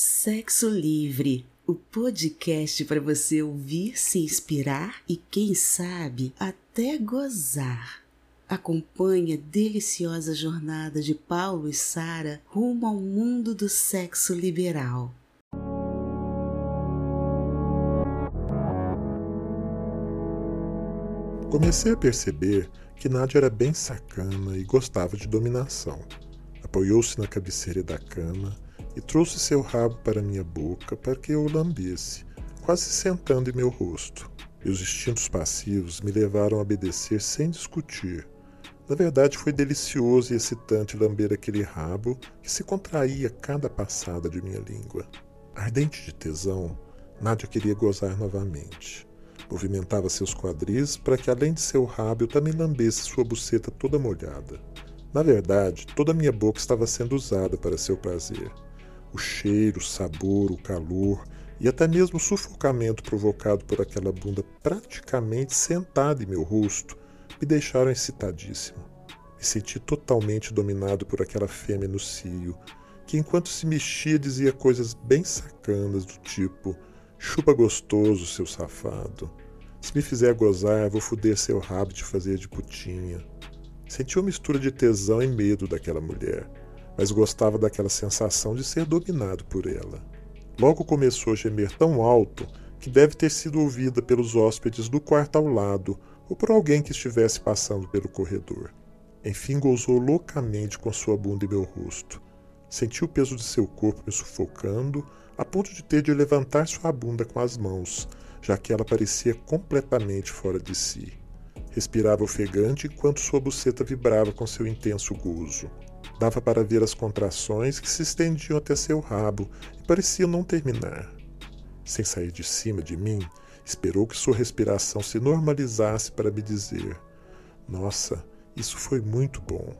Sexo Livre, o podcast para você ouvir, se inspirar e, quem sabe, até gozar. Acompanhe a deliciosa jornada de Paulo e Sara rumo ao mundo do sexo liberal. Comecei a perceber que Nádia era bem sacana e gostava de dominação. Apoiou-se na cabeceira da cama e trouxe seu rabo para minha boca para que eu o lambesse, quase sentando em meu rosto. Meus instintos passivos me levaram a obedecer sem discutir. Na verdade, foi delicioso e excitante lamber aquele rabo que se contraía cada passada de minha língua. Ardente de tesão, Nádia queria gozar novamente. Movimentava seus quadris para que, além de seu rabo, eu também lambesse sua buceta toda molhada. Na verdade, toda a minha boca estava sendo usada para seu prazer. O cheiro, o sabor, o calor e até mesmo o sufocamento provocado por aquela bunda praticamente sentada em meu rosto me deixaram excitadíssimo. Me senti totalmente dominado por aquela fêmea no cio, que enquanto se mexia dizia coisas bem sacanas do tipo: chupa gostoso, seu safado. Se me fizer gozar, vou foder seu rabo de fazer de putinha. Senti uma mistura de tesão e medo daquela mulher mas gostava daquela sensação de ser dominado por ela. Logo começou a gemer tão alto que deve ter sido ouvida pelos hóspedes do quarto ao lado ou por alguém que estivesse passando pelo corredor. Enfim, gozou loucamente com sua bunda em meu rosto. Senti o peso de seu corpo me sufocando, a ponto de ter de levantar sua bunda com as mãos, já que ela parecia completamente fora de si. Respirava ofegante enquanto sua buceta vibrava com seu intenso gozo. Dava para ver as contrações que se estendiam até seu rabo e pareciam não terminar. Sem sair de cima de mim, esperou que sua respiração se normalizasse para me dizer: Nossa, isso foi muito bom.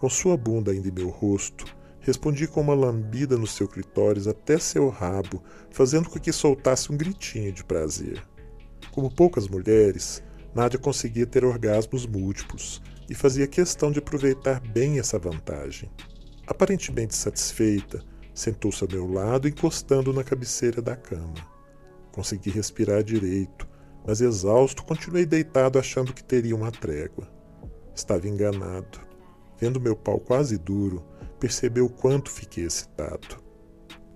Com sua bunda ainda em meu rosto, respondi com uma lambida no seu clitóris até seu rabo, fazendo com que soltasse um gritinho de prazer. Como poucas mulheres, Nádia conseguia ter orgasmos múltiplos, e fazia questão de aproveitar bem essa vantagem. Aparentemente satisfeita, sentou-se ao meu lado, encostando na cabeceira da cama. Consegui respirar direito, mas exausto, continuei deitado achando que teria uma trégua. Estava enganado. Vendo meu pau quase duro, percebeu o quanto fiquei excitado.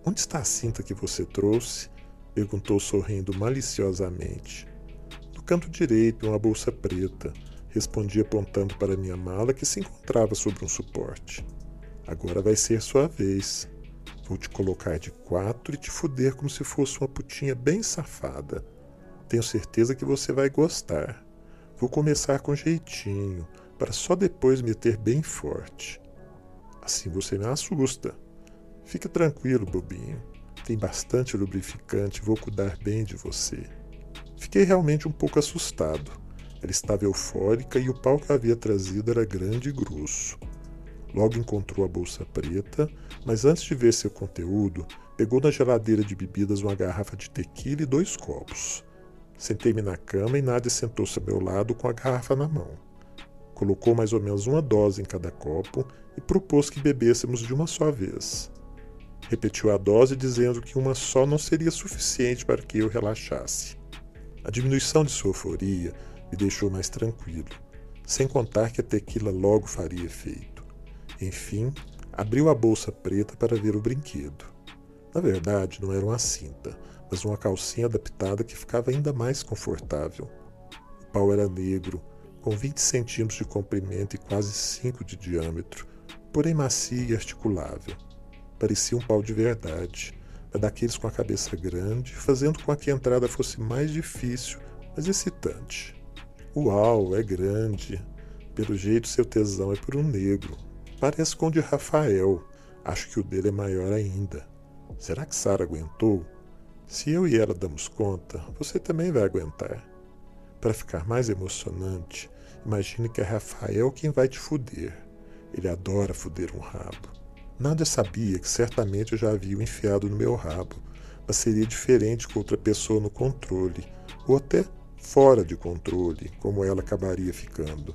Onde está a cinta que você trouxe? perguntou sorrindo maliciosamente. No canto direito, uma bolsa preta Respondi apontando para minha mala que se encontrava sobre um suporte. Agora vai ser sua vez. Vou te colocar de quatro e te fuder como se fosse uma putinha bem safada. Tenho certeza que você vai gostar. Vou começar com jeitinho, para só depois meter bem forte. Assim você me assusta. Fica tranquilo, bobinho. Tem bastante lubrificante, vou cuidar bem de você. Fiquei realmente um pouco assustado. Ela estava eufórica e o pau que havia trazido era grande e grosso. Logo encontrou a bolsa preta, mas antes de ver seu conteúdo, pegou na geladeira de bebidas uma garrafa de tequila e dois copos. Sentei-me na cama e Nádia sentou-se ao meu lado com a garrafa na mão. Colocou mais ou menos uma dose em cada copo e propôs que bebêssemos de uma só vez. Repetiu a dose, dizendo que uma só não seria suficiente para que eu relaxasse. A diminuição de sua euforia me deixou mais tranquilo, sem contar que a tequila logo faria efeito. Enfim, abriu a bolsa preta para ver o brinquedo. Na verdade, não era uma cinta, mas uma calcinha adaptada que ficava ainda mais confortável. O pau era negro, com 20 centímetros de comprimento e quase 5 de diâmetro, porém macio e articulável. Parecia um pau de verdade, mas daqueles com a cabeça grande, fazendo com que a entrada fosse mais difícil, mas excitante. Uau, é grande. Pelo jeito, seu tesão é por um negro. Parece com o de Rafael. Acho que o dele é maior ainda. Será que Sara aguentou? Se eu e ela damos conta, você também vai aguentar. Para ficar mais emocionante, imagine que é Rafael quem vai te fuder. Ele adora fuder um rabo. Nada sabia que certamente eu já havia o enfiado no meu rabo, mas seria diferente com outra pessoa no controle, ou até fora de controle, como ela acabaria ficando.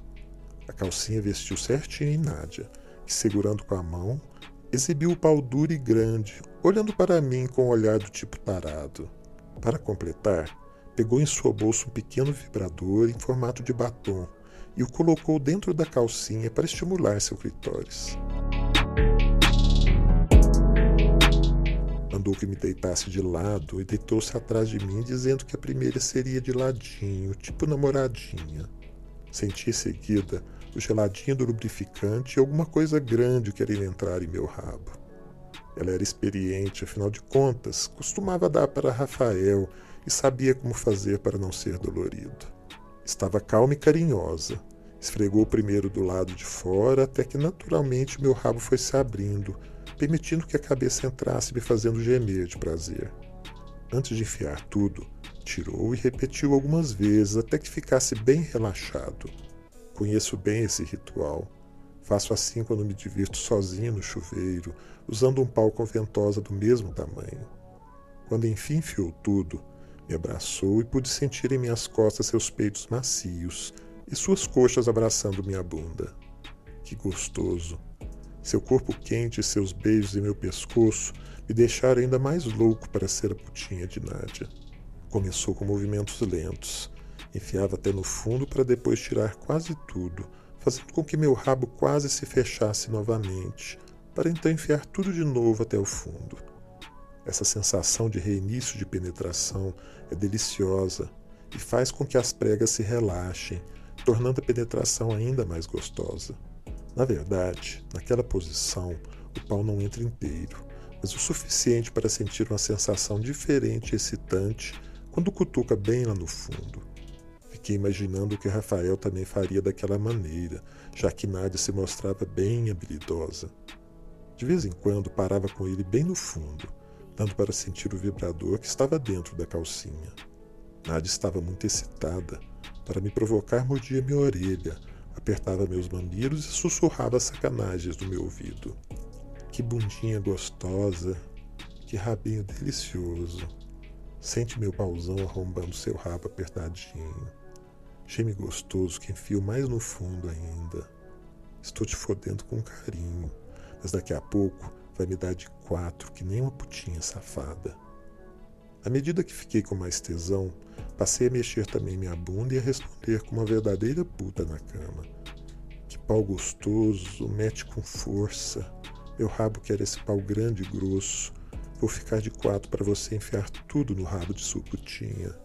A calcinha vestiu certinho em Nádia, que, segurando com a mão, exibiu o pau duro e grande, olhando para mim com um olhar do tipo tarado. Para completar, pegou em sua bolsa um pequeno vibrador em formato de batom e o colocou dentro da calcinha para estimular seu clitóris. Mandou que me deitasse de lado e deitou-se atrás de mim, dizendo que a primeira seria de ladinho, tipo namoradinha. Senti em seguida o geladinho do lubrificante e alguma coisa grande querendo entrar em meu rabo. Ela era experiente, afinal de contas, costumava dar para Rafael e sabia como fazer para não ser dolorido. Estava calma e carinhosa. Esfregou primeiro do lado de fora, até que naturalmente meu rabo foi se abrindo, permitindo que a cabeça entrasse me fazendo gemer de prazer. Antes de enfiar tudo, tirou e repetiu algumas vezes até que ficasse bem relaxado. Conheço bem esse ritual. Faço assim quando me divirto sozinho no chuveiro, usando um pau com ventosa do mesmo tamanho. Quando enfim enfiou tudo, me abraçou e pude sentir em minhas costas seus peitos macios e suas coxas abraçando minha bunda. Que gostoso! Seu corpo quente e seus beijos em meu pescoço me deixaram ainda mais louco para ser a putinha de Nádia. Começou com movimentos lentos, Enfiava até no fundo para depois tirar quase tudo, fazendo com que meu rabo quase se fechasse novamente, para então enfiar tudo de novo até o fundo. Essa sensação de reinício de penetração é deliciosa e faz com que as pregas se relaxem, tornando a penetração ainda mais gostosa. Na verdade, naquela posição, o pau não entra inteiro, mas o suficiente para sentir uma sensação diferente e excitante quando cutuca bem lá no fundo. Fiquei imaginando que Rafael também faria daquela maneira, já que Nádia se mostrava bem habilidosa. De vez em quando parava com ele bem no fundo, dando para sentir o vibrador que estava dentro da calcinha. Nádia estava muito excitada. Para me provocar, mordia minha orelha, apertava meus mamilos e sussurrava sacanagens no meu ouvido. Que bundinha gostosa, que rabinho delicioso. Sente meu pauzão arrombando seu rabo apertadinho. Geme gostoso que enfio mais no fundo ainda. Estou te fodendo com carinho, mas daqui a pouco vai me dar de quatro que nem uma putinha safada. À medida que fiquei com mais tesão, passei a mexer também minha bunda e a responder com uma verdadeira puta na cama. Que pau gostoso, mete com força. Meu rabo quer esse pau grande e grosso. Vou ficar de quatro para você enfiar tudo no rabo de sua putinha.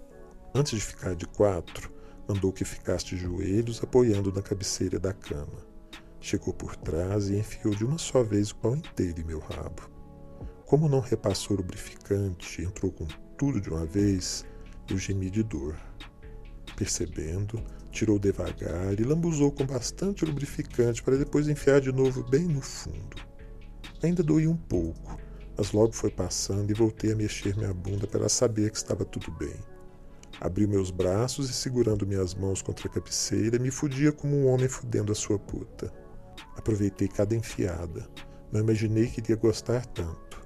Antes de ficar de quatro, mandou que ficasse de joelhos apoiando na cabeceira da cama. Chegou por trás e enfiou de uma só vez o pau inteiro em meu rabo. Como não repassou o lubrificante entrou com tudo de uma vez, eu gemi de dor. Percebendo, tirou devagar e lambuzou com bastante lubrificante para depois enfiar de novo bem no fundo. Ainda doía um pouco, mas logo foi passando e voltei a mexer minha bunda para saber que estava tudo bem. Abri meus braços e, segurando minhas mãos contra a cabeceira, me fudia como um homem fudendo a sua puta. Aproveitei cada enfiada. Não imaginei que iria gostar tanto.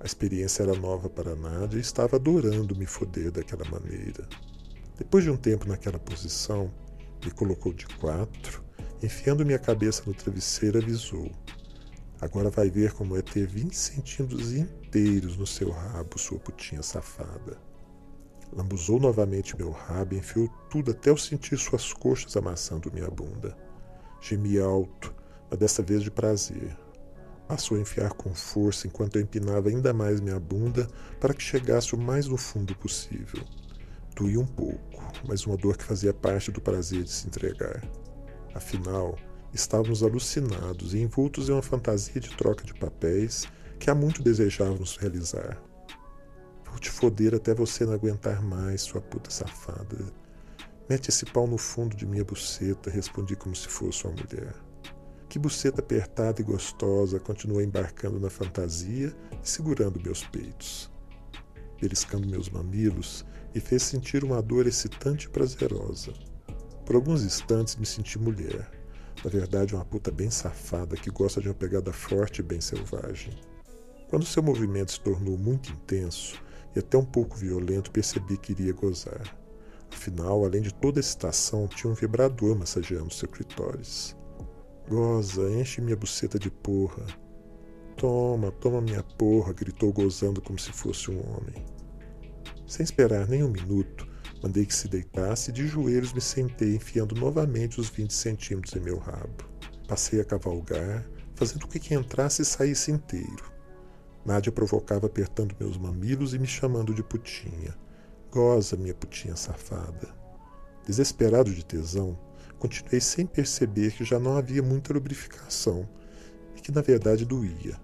A experiência era nova para Nádia e estava adorando me foder daquela maneira. Depois de um tempo naquela posição, me colocou de quatro, enfiando minha cabeça no travesseiro, avisou: Agora vai ver como é ter 20 centímetros inteiros no seu rabo, sua putinha safada. Lambuzou novamente meu rabo e enfiou tudo até eu sentir suas coxas amassando minha bunda. Gemi alto, mas dessa vez de prazer. Passou a enfiar com força enquanto eu empinava ainda mais minha bunda para que chegasse o mais no fundo possível. Doía um pouco, mas uma dor que fazia parte do prazer de se entregar. Afinal, estávamos alucinados e envoltos em uma fantasia de troca de papéis que há muito desejávamos realizar. Vou te foder até você não aguentar mais, sua puta safada. Mete esse pau no fundo de minha buceta, respondi como se fosse uma mulher. Que buceta apertada e gostosa, continuou embarcando na fantasia e segurando meus peitos. Beliscando meus mamilos, me fez sentir uma dor excitante e prazerosa. Por alguns instantes me senti mulher. Na verdade, uma puta bem safada que gosta de uma pegada forte e bem selvagem. Quando seu movimento se tornou muito intenso, e até um pouco violento, percebi que iria gozar. Afinal, além de toda excitação, tinha um vibrador massageando seu clitóris. Goza, enche minha buceta de porra. Toma, toma minha porra, gritou gozando como se fosse um homem. Sem esperar nem um minuto, mandei que se deitasse e de joelhos me sentei, enfiando novamente os 20 centímetros em meu rabo. Passei a cavalgar, fazendo com que entrasse e saísse inteiro. Nádia provocava apertando meus mamilos e me chamando de putinha. Goza, minha putinha safada. Desesperado de tesão, continuei sem perceber que já não havia muita lubrificação e que na verdade doía.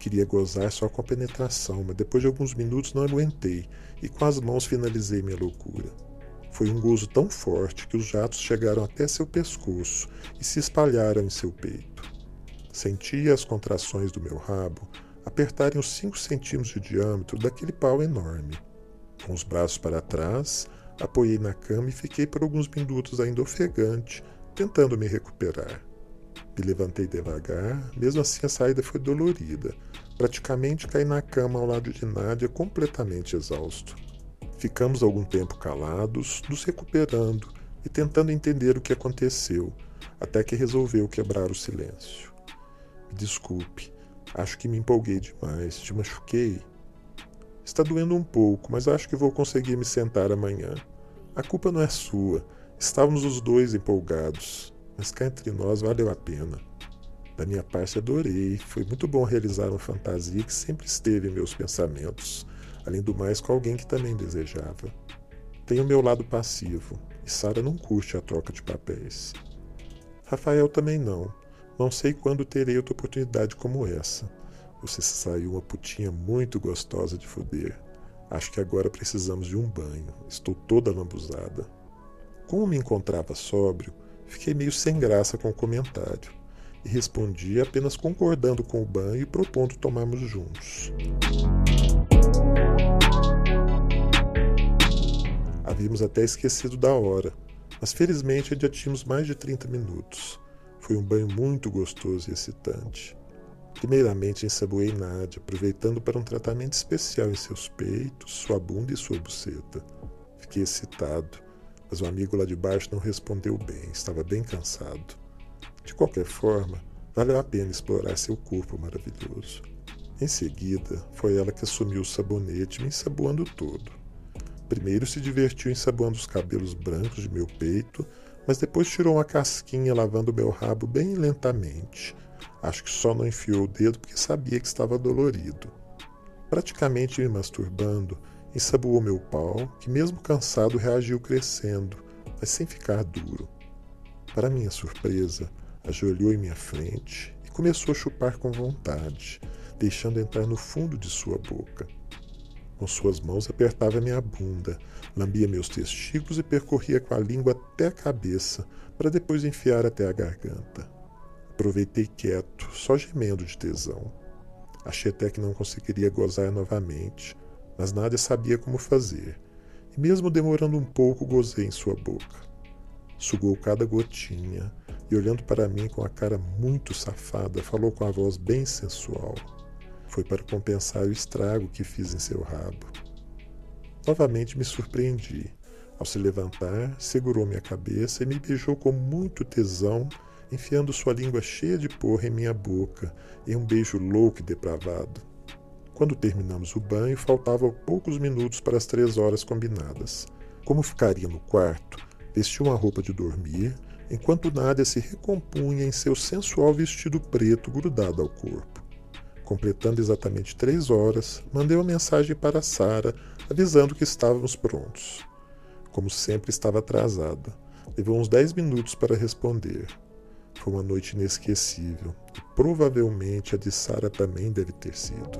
Queria gozar só com a penetração, mas depois de alguns minutos não aguentei e com as mãos finalizei minha loucura. Foi um gozo tão forte que os jatos chegaram até seu pescoço e se espalharam em seu peito. Sentia as contrações do meu rabo apertarem os cinco centímetros de diâmetro daquele pau enorme. Com os braços para trás, apoiei na cama e fiquei por alguns minutos ainda ofegante, tentando me recuperar. Me levantei devagar, mesmo assim a saída foi dolorida. Praticamente caí na cama ao lado de Nádia, completamente exausto. Ficamos algum tempo calados, nos recuperando e tentando entender o que aconteceu, até que resolveu quebrar o silêncio. Me desculpe, acho que me empolguei demais, te machuquei. Está doendo um pouco, mas acho que vou conseguir me sentar amanhã. A culpa não é sua. Estávamos os dois empolgados mas cá entre nós valeu a pena. Da minha parte, adorei. Foi muito bom realizar uma fantasia que sempre esteve em meus pensamentos, além do mais, com alguém que também desejava. Tenho meu lado passivo, e Sara não curte a troca de papéis. Rafael também não. Não sei quando terei outra oportunidade como essa. Você saiu uma putinha muito gostosa de foder. Acho que agora precisamos de um banho. Estou toda lambuzada. Como me encontrava sóbrio, Fiquei meio sem graça com o comentário e respondi apenas concordando com o banho e propondo tomarmos juntos. Havíamos até esquecido da hora, mas felizmente ainda tínhamos mais de 30 minutos. Foi um banho muito gostoso e excitante. Primeiramente ensaboei Nádia, aproveitando para um tratamento especial em seus peitos, sua bunda e sua buceta. Fiquei excitado mas o amigo lá de baixo não respondeu bem, estava bem cansado. De qualquer forma, valeu a pena explorar seu corpo maravilhoso. Em seguida, foi ela que assumiu o sabonete, me ensaboando todo. Primeiro se divertiu ensaboando os cabelos brancos de meu peito, mas depois tirou uma casquinha lavando meu rabo bem lentamente. Acho que só não enfiou o dedo porque sabia que estava dolorido. Praticamente me masturbando, Ensaboou meu pau, que mesmo cansado reagiu crescendo, mas sem ficar duro. Para minha surpresa, ajoelhou em minha frente e começou a chupar com vontade, deixando entrar no fundo de sua boca. Com suas mãos apertava minha bunda, lambia meus testículos e percorria com a língua até a cabeça, para depois enfiar até a garganta. Aproveitei quieto, só gemendo de tesão. Achei até que não conseguiria gozar novamente, mas Nádia sabia como fazer, e mesmo demorando um pouco, gozei em sua boca. Sugou cada gotinha e, olhando para mim com a cara muito safada, falou com a voz bem sensual. Foi para compensar o estrago que fiz em seu rabo. Novamente me surpreendi. Ao se levantar, segurou minha cabeça e me beijou com muito tesão, enfiando sua língua cheia de porra em minha boca, em um beijo louco e depravado. Quando terminamos o banho, faltavam poucos minutos para as três horas combinadas. Como ficaria no quarto, vestiu uma roupa de dormir, enquanto Nádia se recompunha em seu sensual vestido preto grudado ao corpo. Completando exatamente três horas, mandei uma mensagem para Sara avisando que estávamos prontos. Como sempre, estava atrasada. Levou uns dez minutos para responder. Foi uma noite inesquecível, e provavelmente a de Sara também deve ter sido.